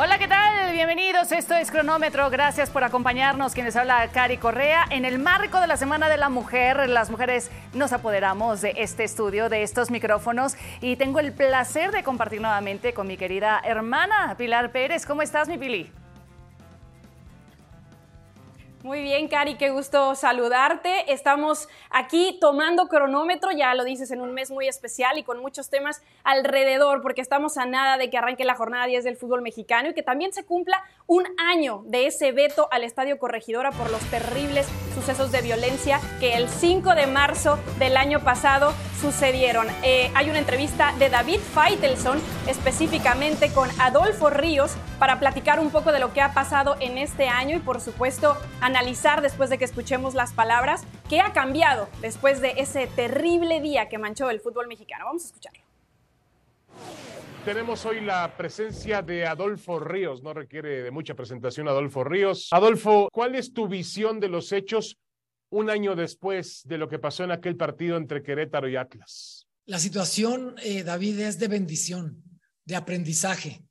Hola, ¿qué tal? Bienvenidos. Esto es Cronómetro. Gracias por acompañarnos. Quienes habla Cari Correa. En el marco de la Semana de la Mujer, las mujeres nos apoderamos de este estudio, de estos micrófonos. Y tengo el placer de compartir nuevamente con mi querida hermana Pilar Pérez. ¿Cómo estás, mi Pili? Muy bien, Cari, qué gusto saludarte. Estamos aquí tomando cronómetro, ya lo dices, en un mes muy especial y con muchos temas alrededor, porque estamos a nada de que arranque la jornada 10 del fútbol mexicano y que también se cumpla un año de ese veto al Estadio Corregidora por los terribles sucesos de violencia que el 5 de marzo del año pasado sucedieron. Eh, hay una entrevista de David Feitelson específicamente con Adolfo Ríos para platicar un poco de lo que ha pasado en este año y por supuesto analizar después de que escuchemos las palabras qué ha cambiado después de ese terrible día que manchó el fútbol mexicano. Vamos a escucharlo. Tenemos hoy la presencia de Adolfo Ríos, no requiere de mucha presentación Adolfo Ríos. Adolfo, ¿cuál es tu visión de los hechos un año después de lo que pasó en aquel partido entre Querétaro y Atlas? La situación, eh, David, es de bendición, de aprendizaje,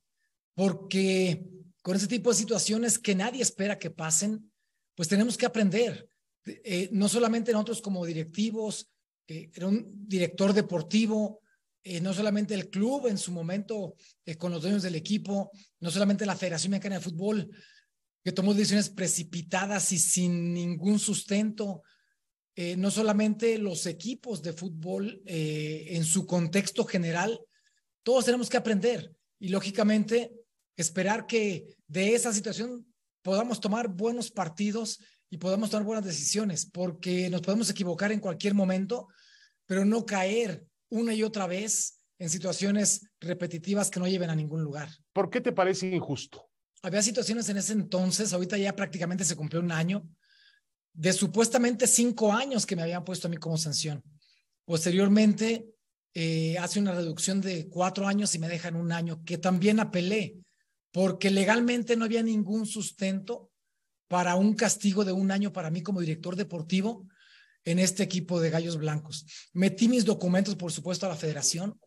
porque con ese tipo de situaciones que nadie espera que pasen, pues tenemos que aprender, eh, no solamente nosotros como directivos, eh, era un director deportivo, eh, no solamente el club en su momento con los dueños del equipo, no solamente la Federación Mexicana de Fútbol, que tomó decisiones precipitadas y sin ningún sustento, no solamente los equipos de fútbol en su contexto general, todos tenemos que aprender y lógicamente esperar que de esa situación podamos tomar buenos partidos y podamos tomar buenas decisiones, porque nos podemos equivocar en cualquier momento, pero no caer una y otra vez en situaciones repetitivas que no lleven a ningún lugar. ¿Por qué te parece injusto? Había situaciones en ese entonces, ahorita ya prácticamente se cumplió un año, de supuestamente cinco años que me habían puesto a mí como sanción. Posteriormente, eh, hace una reducción de cuatro años y me dejan un año, que también apelé porque legalmente no había ningún sustento para un castigo de un año para mí como director deportivo en este equipo de Gallos Blancos. Metí mis documentos, por supuesto, a la federación.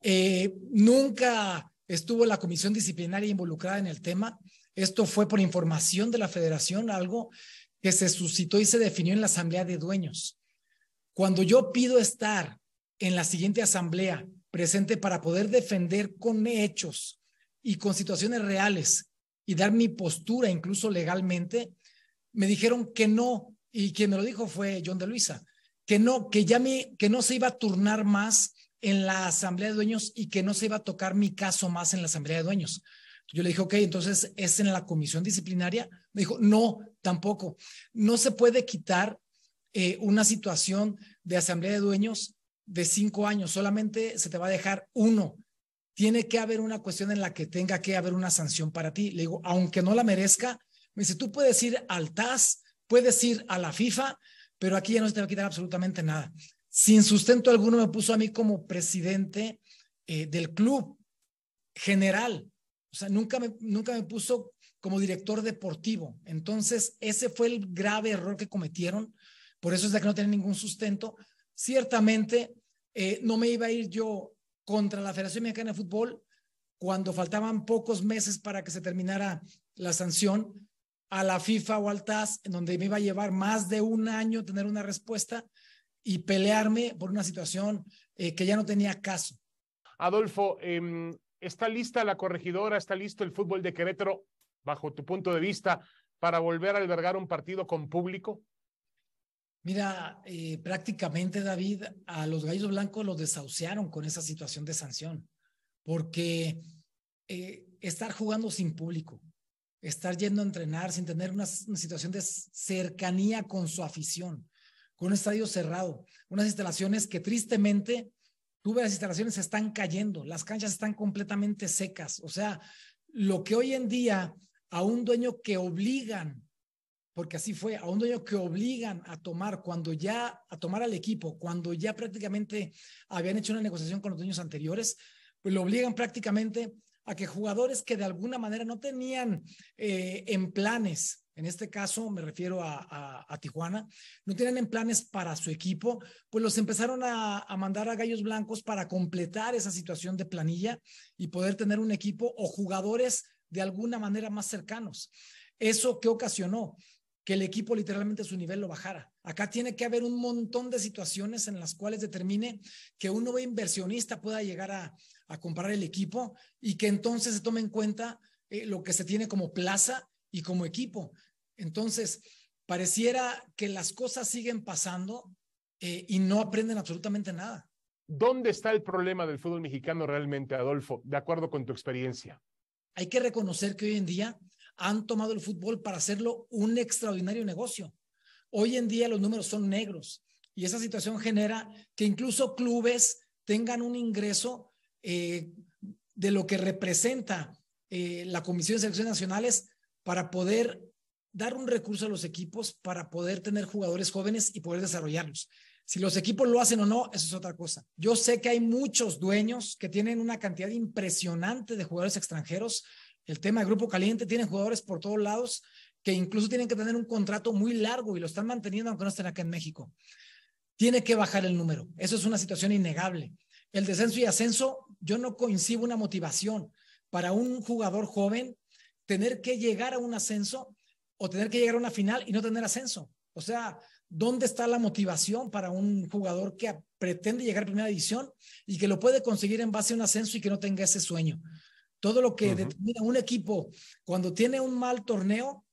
Eh, nunca estuvo la comisión disciplinaria involucrada en el tema. Esto fue por información de la federación, algo que se suscitó y se definió en la asamblea de dueños. Cuando yo pido estar en la siguiente asamblea presente para poder defender con hechos y con situaciones reales y dar mi postura incluso legalmente, me dijeron que no, y quien me lo dijo fue John de Luisa, que no, que ya me, que no se iba a turnar más en la asamblea de dueños y que no se iba a tocar mi caso más en la asamblea de dueños. Yo le dije, ok, entonces es en la comisión disciplinaria. Me dijo, no, tampoco. No se puede quitar eh, una situación de asamblea de dueños de cinco años, solamente se te va a dejar uno tiene que haber una cuestión en la que tenga que haber una sanción para ti. Le digo, aunque no la merezca, me dice, tú puedes ir al TAS, puedes ir a la FIFA, pero aquí ya no se te va a quitar absolutamente nada. Sin sustento alguno me puso a mí como presidente eh, del club general. O sea, nunca me, nunca me puso como director deportivo. Entonces, ese fue el grave error que cometieron. Por eso es de que no tienen ningún sustento. Ciertamente, eh, no me iba a ir yo contra la Federación Mexicana de Fútbol cuando faltaban pocos meses para que se terminara la sanción a la FIFA o al TAS, en donde me iba a llevar más de un año tener una respuesta y pelearme por una situación eh, que ya no tenía caso. Adolfo, em, ¿está lista la corregidora? ¿Está listo el fútbol de Querétaro, bajo tu punto de vista, para volver a albergar un partido con público? Mira, eh, prácticamente David, a los Gallos Blancos los desahuciaron con esa situación de sanción, porque eh, estar jugando sin público, estar yendo a entrenar sin tener una, situación de cercanía con su afición, con un estadio cerrado, unas instalaciones que tristemente, tú ves las instalaciones están cayendo, las canchas están completamente secas, o sea, lo que hoy en día a un dueño que obligan porque así fue, a un dueño que obligan a tomar cuando ya, a tomar al equipo, cuando ya prácticamente habían hecho una negociación con los dueños anteriores, pues lo obligan prácticamente a que jugadores que de alguna manera no tenían eh, en planes, en este caso me refiero a, a, Tijuana, no tenían en planes para su equipo, pues los empezaron a, a, mandar a Gallos Blancos para completar esa situación de planilla y poder tener un equipo o jugadores de alguna manera más cercanos. ¿Eso qué ocasionó? que el equipo literalmente su nivel lo bajara. Acá tiene que haber un montón de situaciones en las cuales determine que un nuevo inversionista pueda llegar a, comprar el equipo y que entonces se tome en cuenta eh, lo que se tiene como plaza y como equipo. Entonces, pareciera que las cosas siguen pasando eh, y no aprenden absolutamente nada. ¿Dónde está el problema del fútbol mexicano realmente, Adolfo, de acuerdo con tu experiencia? Hay que reconocer que hoy en día han tomado el fútbol para hacerlo un extraordinario negocio. Hoy en día los números son negros y esa situación genera que incluso clubes tengan un ingreso eh, de lo que representa eh, la Comisión de Selecciones Nacionales para poder dar un recurso a los equipos para poder tener jugadores jóvenes y poder desarrollarlos. Si los equipos lo hacen o no, eso es otra cosa. Yo sé que hay muchos dueños que tienen una cantidad impresionante de jugadores extranjeros. El tema de Grupo Caliente tiene jugadores por todos lados que incluso tienen que tener un contrato muy largo y lo están manteniendo aunque no estén acá en México. Tiene que bajar el número. Eso es una situación innegable. El descenso y ascenso, yo no coincido una motivación para un jugador joven tener que llegar a un ascenso o tener que llegar a una final y no tener ascenso. O sea, ¿Dónde está la motivación para un jugador que pretende llegar a primera división y que lo puede conseguir en base a un ascenso y que no tenga ese sueño? Todo lo que determina un equipo cuando tiene un mal torneo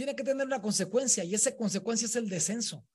tiene que tener una consecuencia y esa consecuencia es el descenso.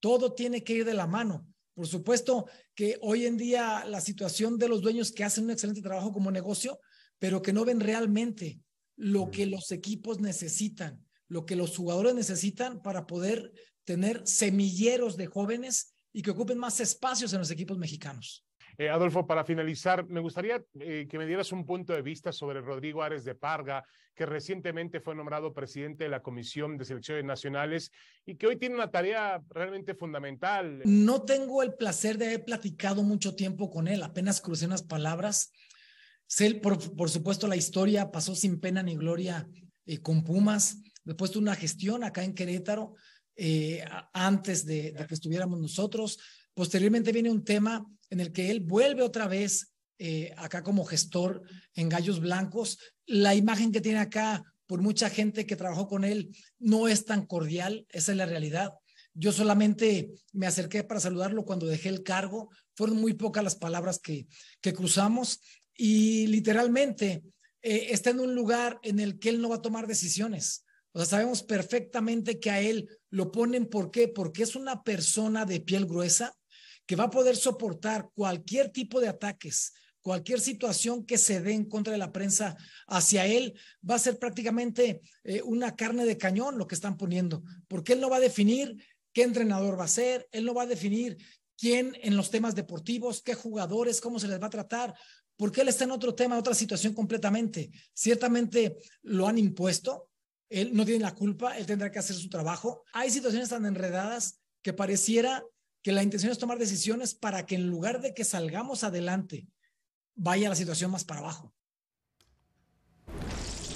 Todo tiene que ir de la mano. Por supuesto que hoy en día la situación de los dueños que hacen un excelente trabajo como negocio, pero que no ven realmente lo que los equipos necesitan, lo que los jugadores necesitan para poder tener semilleros de jóvenes y que ocupen más espacios en los equipos mexicanos. Eh, Adolfo, para finalizar, me gustaría eh, que me dieras un punto de vista sobre Rodrigo Ares de Parga, que recientemente fue nombrado presidente de la Comisión de Selecciones Nacionales y que hoy tiene una tarea realmente fundamental. No tengo el placer de haber platicado mucho tiempo con él, apenas crucé unas palabras. Sé, por, por supuesto, la historia pasó sin pena ni gloria eh, con Pumas, después tuvo una gestión acá en Querétaro eh, antes de, que estuviéramos nosotros. Posteriormente viene un tema en el que él vuelve otra vez eh, acá como gestor en Gallos Blancos. La imagen que tiene acá por mucha gente que trabajó con él no es tan cordial, esa es la realidad. Yo solamente me acerqué para saludarlo cuando dejé el cargo. Fueron muy pocas las palabras que, que cruzamos y literalmente eh, está en un lugar en el que él no va a tomar decisiones. O sea, sabemos perfectamente que a él lo ponen, ¿por qué? Porque es una persona de piel gruesa que va a poder soportar cualquier tipo de ataques, cualquier situación que se dé en contra de la prensa hacia él, va a ser prácticamente eh, una carne de cañón lo que están poniendo, porque él no va a definir qué entrenador va a ser, él no va a definir quién en los temas deportivos, qué jugadores, cómo se les va a tratar, porque él está en otro tema, otra situación completamente. Ciertamente lo han impuesto, él no tiene la culpa, él tendrá que hacer su trabajo. Hay situaciones tan enredadas que pareciera que la intención es tomar decisiones para que en lugar de que salgamos adelante, vaya la situación más para abajo.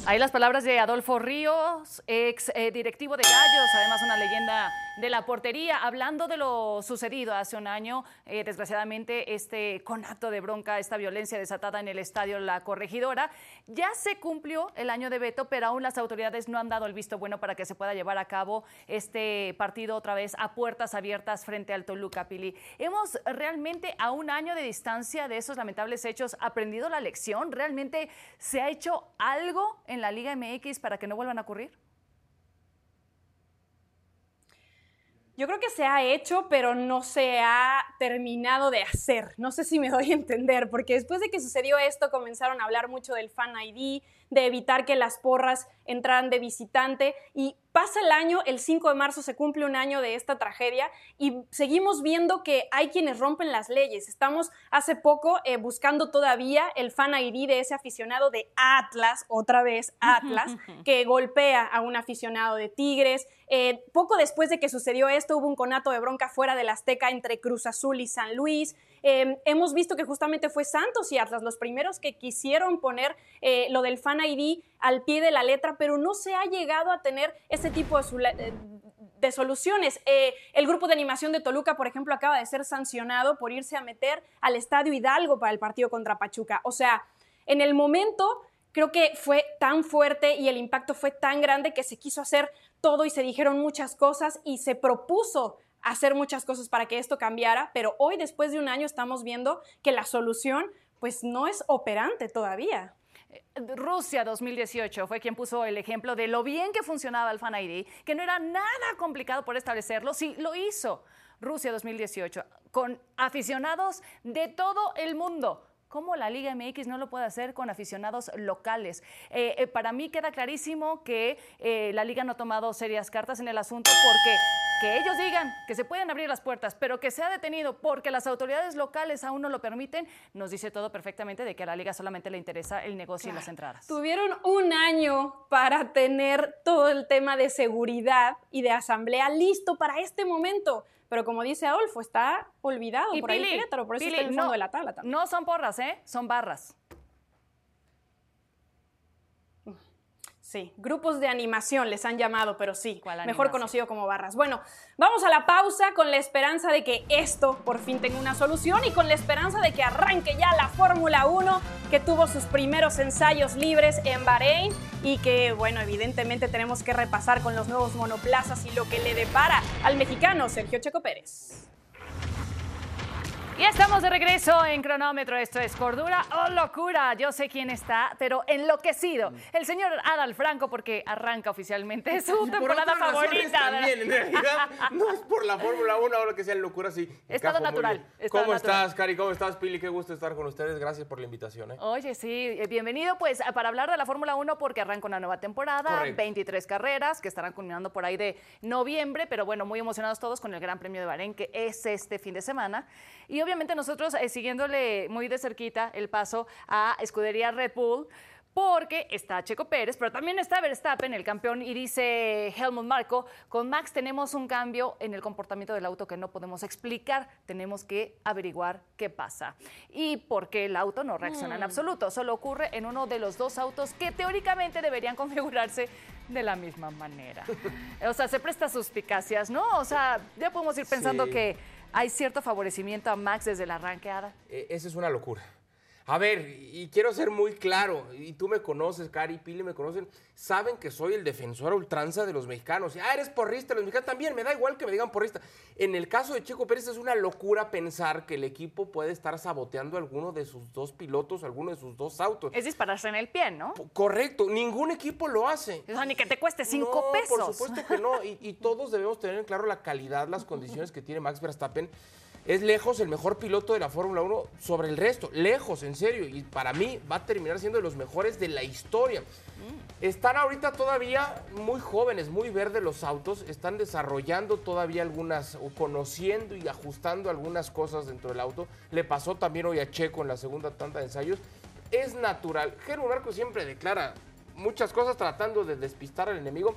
Ahí las palabras de Adolfo Ríos, ex eh, directivo de Gallos, además una leyenda de la portería, hablando de lo sucedido hace un año, eh, desgraciadamente este conato de bronca, esta violencia desatada en el estadio La Corregidora, ya se cumplió el año de veto, pero aún las autoridades no han dado el visto bueno para que se pueda llevar a cabo este partido otra vez a puertas abiertas frente al Toluca Pili. ¿Hemos realmente a un año de distancia de esos lamentables hechos aprendido la lección? ¿Realmente se ha hecho algo la Liga MX para que no vuelvan a ocurrir? Yo creo que se ha hecho, pero no se ha terminado de hacer. No sé si me doy a entender, porque después de que sucedió esto comenzaron a hablar mucho del Fan ID, de evitar que las porras entraran de visitante y pasa el año, el 5 de marzo se cumple un año de esta tragedia y seguimos viendo que hay quienes rompen las leyes. Estamos hace poco eh, buscando todavía el fan ID de ese aficionado de Atlas, otra vez Atlas, que golpea a un aficionado de Tigres. Eh, poco después de que sucedió esto, hubo un conato de bronca fuera del Azteca entre Cruz Azul y San Luis. Em, hemos visto que justamente fue Santos y Atlas los primeros que quisieron poner eh, lo del Fan ID al pie de la letra, pero no se ha llegado a tener ese tipo de, de soluciones. Eh, el grupo de animación de Toluca, por ejemplo, acaba de ser sancionado por irse a meter al Estadio Hidalgo para el partido contra Pachuca. O sea, en el momento creo que fue tan fuerte y el impacto fue tan grande que se quiso hacer todo y se dijeron muchas cosas y se propuso hacer muchas cosas para que esto cambiara, pero hoy después de un año estamos viendo que la solución pues no es operante todavía. Rusia 2018 fue quien puso el ejemplo de lo bien que funcionaba el Fan ID, que no era nada complicado por establecerlo, sí lo hizo. Rusia 2018, con aficionados de todo el mundo. ¿Cómo la Liga MX no lo puede hacer con aficionados locales? Eh, eh, para mí queda clarísimo que eh, la Liga no ha tomado serias cartas en el asunto porque que ellos digan que se pueden abrir las puertas, pero que se ha detenido porque las autoridades locales aún no lo permiten, nos dice todo perfectamente de que a la liga solamente le interesa el negocio y las entradas. Tuvieron un año para tener todo el tema de seguridad y de asamblea listo para este momento. Pero como dice Adolfo, está olvidado por ahí por eso está en el fondo de la tabla también. No son porras, ¿eh? Son barras. Sí, grupos de animación les han llamado, pero sí, mejor conocido como barras. Bueno, vamos a la pausa con la esperanza de que esto por fin tenga una solución y con la esperanza de que arranque ya la Fórmula 1 que tuvo sus primeros ensayos libres en Bahrein y que, bueno, evidentemente tenemos que repasar con los nuevos monoplazas y lo que le depara al mexicano Sergio Checo Pérez. Y estamos de regreso en cronómetro. Esto es Cordura o Locura. Yo sé quién está, pero enloquecido. El señor Adal Franco, porque arranca oficialmente su temporada favorita. También, en realidad, no es por la Fórmula 1, ahora que sea locura, sí. Estado natural. ¿Cómo estás, Cari? ¿Cómo estás, Pili? Qué gusto estar con ustedes. Gracias por la invitación. ¿eh? Oye, sí, eh, bienvenido pues para hablar de la Fórmula 1 porque arranca una nueva temporada, 23 carreras que estarán culminando por ahí de noviembre, pero bueno, muy emocionados todos con el Gran Premio de Bahrein que es este fin de semana. Y obviamente nosotros eh, siguiéndole muy de cerquita el paso a Escudería Red Bull, porque está Checo Pérez, pero también está Verstappen, el campeón, y dice Helmut Marco, con Max tenemos un cambio en el comportamiento del auto que no podemos explicar, tenemos que averiguar qué pasa. Y por qué el auto no reacciona en mm. absoluto, solo ocurre en uno de los dos autos que teóricamente deberían configurarse de la misma manera. O sea, se presta suspicacias, ¿no? O sea, ya podemos ir pensando que hay cierto favorecimiento a Max desde la arranqueada. E, esa es una locura. A ver, y quiero ser muy claro, y tú me conoces, Cari, Pili me conocen, saben que soy el defensor a ultranza de los mexicanos. Ah, eres porrista, los mexicanos también, me da igual que me digan porrista. En el caso de Checo Pérez es una locura pensar que el equipo puede estar saboteando a alguno de sus dos pilotos, alguno de sus dos autos. Es dispararse en el pie, ¿no? correcto, ningún equipo lo hace. O sea, ni que te cueste cinco pesos. Por supuesto que no, y, y todos debemos tener en claro la calidad, las condiciones que tiene Max Verstappen es lejos el mejor piloto de la Fórmula 1 sobre el resto. Lejos, en serio. Y para mí va a terminar siendo de los mejores de la historia. Mm. Están ahorita todavía muy jóvenes, muy verdes los autos. Están desarrollando todavía algunas, o conociendo y ajustando algunas cosas dentro del auto. Le pasó también hoy a Checo en la segunda tanda de ensayos. Es natural. Germán Marco siempre declara muchas cosas tratando de despistar al enemigo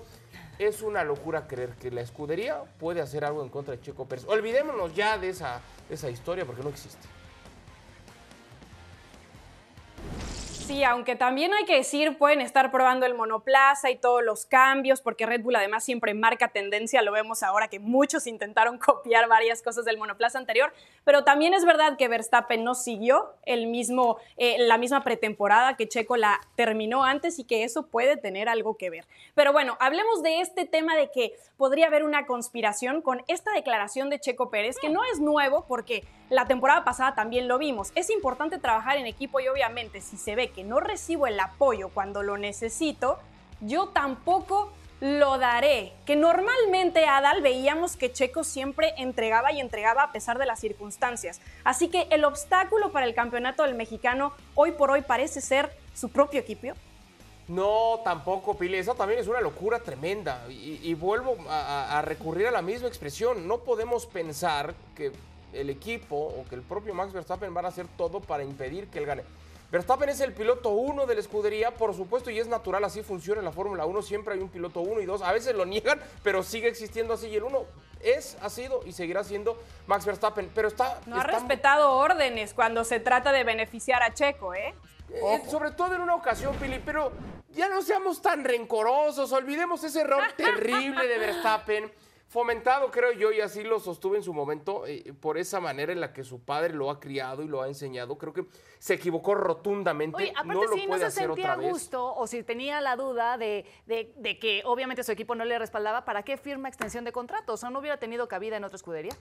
es una locura creer que la escudería puede hacer algo en contra de Checo Pérez. Olvidémonos ya de esa, de esa historia porque no existe. Sí, aunque también hay que decir, pueden estar probando el monoplaza y todos los cambios, porque Red Bull además siempre marca tendencia, lo vemos ahora que muchos intentaron copiar varias cosas del monoplaza anterior, pero también es verdad que Verstappen no siguió el mismo, eh, la misma pretemporada que Checo la terminó antes y que eso puede tener algo que ver. Pero bueno, hablemos de este tema de que podría haber una conspiración con esta declaración de Checo Pérez, que no es nuevo porque la temporada pasada también lo vimos. Es importante trabajar en equipo y obviamente si se ve que no recibo el apoyo cuando lo necesito, yo tampoco lo daré. Que normalmente Adal veíamos que Checo siempre entregaba y entregaba a pesar de las circunstancias. Así que el obstáculo para el campeonato del mexicano hoy por hoy parece ser su propio equipo. No, tampoco, Pile. Esa también es una locura tremenda. Y, vuelvo a recurrir a la misma expresión. No podemos pensar que el equipo o que el propio Max Verstappen van a hacer todo para impedir que él gane. Verstappen es el piloto uno de la escudería, por supuesto, y es natural, así funciona en la Fórmula 1, siempre hay un piloto uno y dos, a veces lo niegan, pero sigue existiendo así, y el uno es, ha sido y seguirá siendo Max Verstappen, pero está... No ha respetado órdenes cuando se trata de beneficiar a Checo, ¿eh? eh sobre todo en una ocasión, Pili, pero ya no seamos tan rencorosos, olvidemos ese error terrible de Verstappen fomentado, creo yo, y así lo sostuve en su momento, eh, por esa manera en la que su padre lo ha criado y lo ha enseñado. Creo que se equivocó rotundamente. Oye, aparte, no lo si no puede se hacer sentía a gusto o si tenía la duda de, de- de que obviamente su equipo no le respaldaba, ¿para qué firma extensión de contrato? O sea, no hubiera tenido cabida en otra escudería.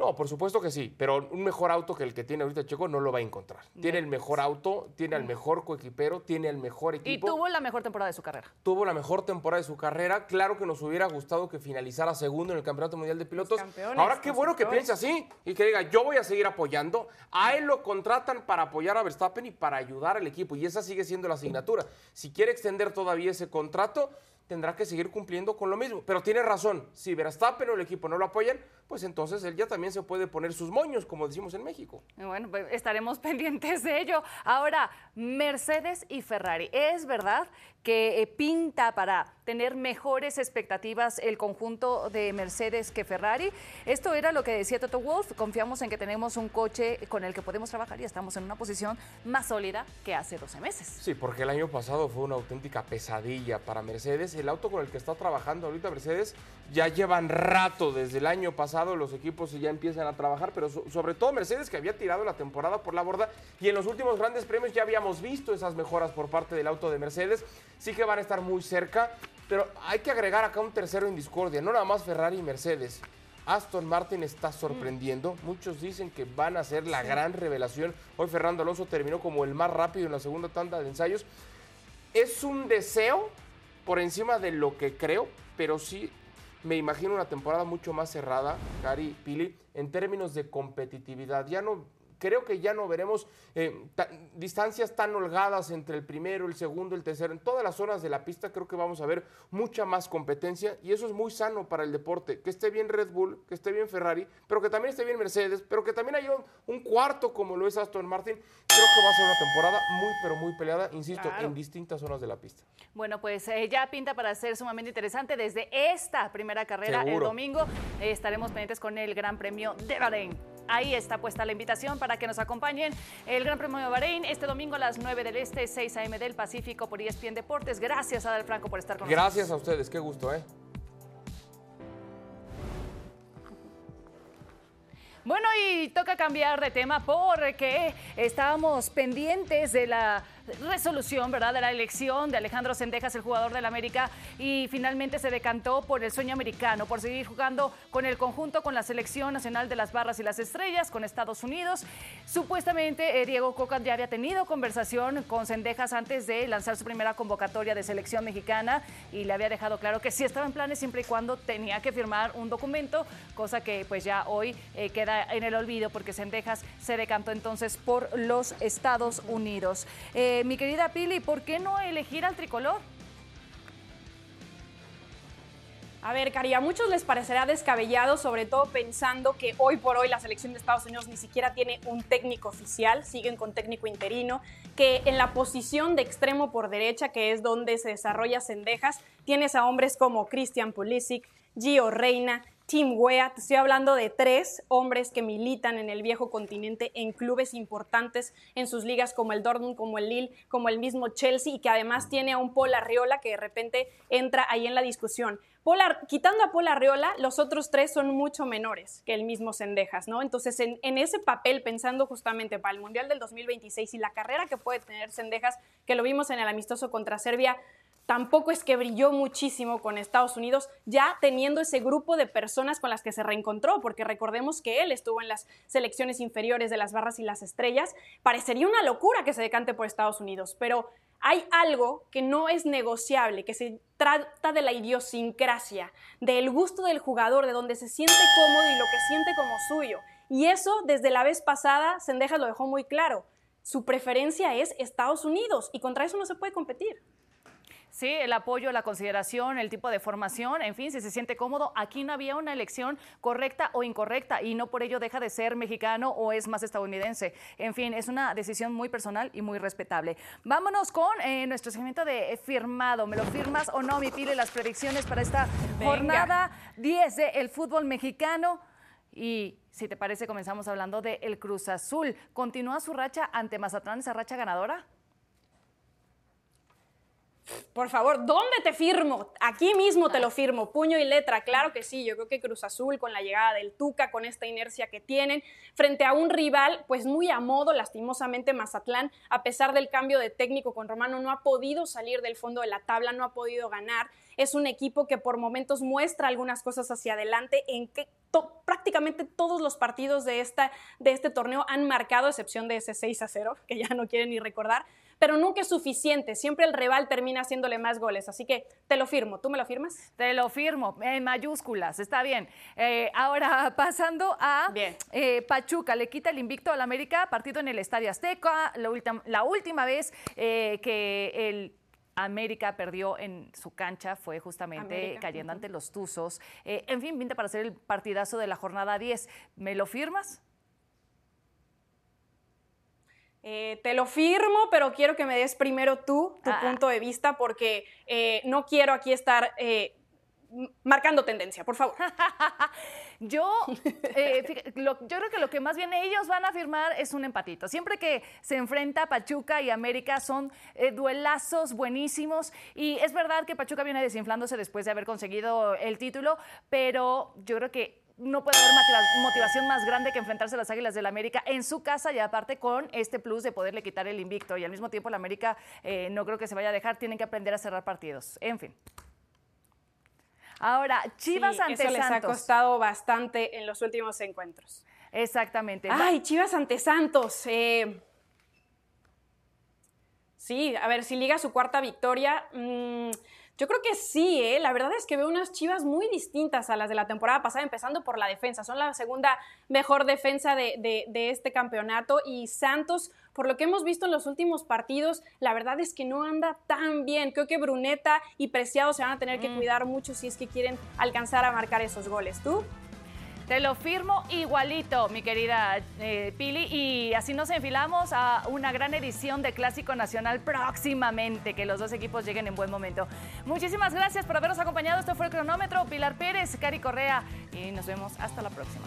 No, por supuesto que sí, pero un mejor auto que el que tiene ahorita Checo no lo va a encontrar. Tiene el mejor auto, tiene al mejor coequipero, tiene el mejor Y equipo. tuvo la mejor temporada de su carrera. tuvo la mejor temporada de su carrera. Claro que nos hubiera gustado que finalizara segundo en el Campeonato Mundial de Pilotos. Ahora qué bueno que piense así y que diga, yo voy a seguir apoyando. A él lo contratan para apoyar a Verstappen y para ayudar al equipo. Y esa sigue siendo la asignatura. Si quiere extender todavía ese contrato, tendrá que seguir cumpliendo con lo mismo. Pero tiene razón, si Verstappen o el equipo no lo apoyan, pues entonces él ya también se puede poner sus moños, como decimos en México. Bueno, pues estaremos pendientes de ello. Ahora, Mercedes y Ferrari. ¿Es verdad que eh, pinta para tener mejores expectativas el conjunto de Mercedes que Ferrari? Esto era lo que decía Toto Wolf. Confiamos en que tenemos un coche con el que podemos trabajar y estamos en una posición más sólida que hace 12 meses. Sí, porque el año pasado fue una auténtica pesadilla para Mercedes. El auto con el que está trabajando ahorita Mercedes ya llevan rato desde el año pasado, los equipos ya empiezan a trabajar, pero so- sobre todo Mercedes que había tirado la temporada por la borda y en los últimos grandes premios ya habíamos visto esas mejoras por parte del auto de Mercedes. Sí que van a estar muy cerca, pero hay que agregar acá un tercero en discordia, no nada más Ferrari y Mercedes. Aston Martin está sorprendiendo. Muchos dicen que van a ser la gran revelación. Hoy Fernando Alonso terminó como el más rápido en la segunda tanda de ensayos. Es un deseo por encima de lo que creo, pero sí me imagino una temporada mucho más cerrada, Cari Pili, en términos de competitividad. Ya no creo que ya no veremos eh, ta- distancias tan holgadas entre el primero, el segundo, el tercero. En todas las zonas de la pista creo que vamos a ver mucha más competencia y eso es muy sano para el deporte. Que esté bien Red Bull, que esté bien Ferrari, pero que también esté bien Mercedes, pero que también haya un, un cuarto como lo es Aston Martin. Creo que va a ser una temporada muy, pero muy peleada, insisto, Claro. en distintas zonas de la pista. Bueno, pues eh, ya pinta para ser sumamente interesante desde esta primera carrera el domingo. eh, estaremos pendientes con el Gran Premio de Bahrein. Ahí está puesta la invitación para que nos acompañen el Gran Premio de Bahrein este domingo a las 9 del Este, 6 a.m. del Pacífico por ESPN Deportes. Gracias, Adal Franco, por estar con nosotros. Gracias a ustedes, qué gusto, ¿eh? Bueno, y toca cambiar de tema porque estábamos pendientes de la resolución, ¿verdad? De la elección de Alejandro Sendejas, el jugador del América, y finalmente se decantó por el sueño americano, por seguir jugando con el conjunto, con la selección nacional de las barras y las estrellas, con Estados Unidos. Supuestamente eh, Diego Coca ya había tenido conversación con Sendejas antes de lanzar su primera convocatoria de selección mexicana y le había dejado claro que sí estaba en planes siempre y cuando tenía que firmar un documento, cosa que pues ya hoy eh, queda en el olvido porque Sendejas se decantó entonces por los Estados Unidos. Eh, mi querida Pili, ¿por qué no elegir al tricolor? A ver, Cari, a muchos les parecerá descabellado, sobre todo pensando que hoy por hoy la selección de Estados Unidos ni siquiera tiene un técnico oficial, siguen con técnico interino, que en la posición de extremo por derecha, que es donde se desarrolla Cendejas, tienes a hombres como Christian Pulisic, Gio Reina, Tim Wea, te estoy hablando de tres hombres que militan en el viejo continente en clubes importantes en sus ligas como el Dortmund, como el Lille, como el mismo Chelsea y que además tiene a un Paul Arriola que de repente entra ahí en la discusión. Paul Ar- quitando a Paul Arriola, los otros tres son mucho menores que el mismo Sendejas, ¿no? Entonces, en, en ese papel, pensando justamente para el Mundial del 2026 y la carrera que puede tener Sendejas, que lo vimos en el amistoso contra Serbia, tampoco es que brilló muchísimo con Estados Unidos, ya teniendo ese grupo de personas con las que se reencontró, porque recordemos que él estuvo en las selecciones inferiores de las barras y las estrellas. Parecería una locura que se decante por Estados Unidos, pero hay algo que no es negociable, que se trata de la idiosincrasia, del gusto del jugador, de donde se siente cómodo y lo que siente como suyo. Y eso, desde la vez pasada, Sendejas lo dejó muy claro. Su preferencia es Estados Unidos y contra eso no se puede competir. Sí, el apoyo, la consideración, el tipo de formación, en fin, si se siente cómodo. Aquí no había una elección correcta o incorrecta y no por ello deja de ser mexicano o es más estadounidense. En fin, es una decisión muy personal y muy respetable. Vámonos con eh, nuestro segmento de firmado. ¿Me lo firmas o no, mi pile? Las predicciones para esta Venga. jornada 10 del fútbol mexicano. Y si te parece, comenzamos hablando de el Cruz Azul. ¿Continúa su racha ante Mazatlán, esa racha ganadora? Por favor, ¿dónde te firmo? Aquí mismo te lo firmo, puño y letra. Claro que sí, yo creo que Cruz Azul con la llegada del Tuca, con esta inercia que tienen, frente a un rival pues muy a modo, lastimosamente Mazatlán, a pesar del cambio de técnico con Romano, no ha podido salir del fondo de la tabla, no ha podido ganar. Es un equipo que por momentos muestra algunas cosas hacia adelante en que prácticamente todos los partidos de, esta, de este torneo han marcado, excepción de ese 6 a 0, que ya no quieren ni recordar, pero nunca es suficiente. Siempre el rival termina haciéndole más goles. Así que te lo firmo. ¿Tú me lo firmas? Te lo firmo, en mayúsculas. Está bien. Eh, ahora, pasando a eh, Pachuca, le quita el invicto al América, partido en el Estadio Azteca. La, la última vez eh, que el América perdió en su cancha, fue justamente cayendo ante los Tuzos. en fin, pinta para hacer el partidazo de la jornada 10. ¿Me lo firmas? Eh, te lo firmo, pero quiero que me des primero tú tu ah. punto de vista porque eh, no quiero aquí estar eh, marcando tendencia, por favor. yo, yo creo que lo que más bien ellos van a firmar es un empatito. Siempre que se enfrenta Pachuca y América son duelazos buenísimos y es verdad que Pachuca viene desinflándose después de haber conseguido el título, pero yo creo que no puede haber motivación más grande que enfrentarse a las Águilas del la América en su casa y aparte con este plus de poderle quitar el invicto. Y al mismo tiempo la América eh, no creo que se vaya a dejar, tienen que aprender a cerrar partidos. En fin. Ahora, Chivas ante eso les ha costado bastante en los últimos encuentros. Exactamente. Ay, Chivas ante Santos. Eh, sí, a ver, si liga su cuarta victoria. Mm, yo creo que sí, ¿eh? la verdad es que veo unas chivas muy distintas a las de la temporada pasada, empezando por la defensa. Son la segunda mejor defensa de, de, este campeonato y Santos, por lo que hemos visto en los últimos partidos, la verdad es que no anda tan bien. Creo que Bruneta y Preciado se van a tener que mm. cuidar mucho si es que quieren alcanzar a marcar esos goles. ¿Tú? Te lo firmo igualito, mi querida eh, Pili. Y así nos enfilamos a una gran edición de Clásico Nacional próximamente. Que los dos equipos lleguen en buen momento. Muchísimas gracias por habernos acompañado. Esto fue el cronómetro. Pilar Pérez, Cari Correa. Y nos vemos hasta la próxima.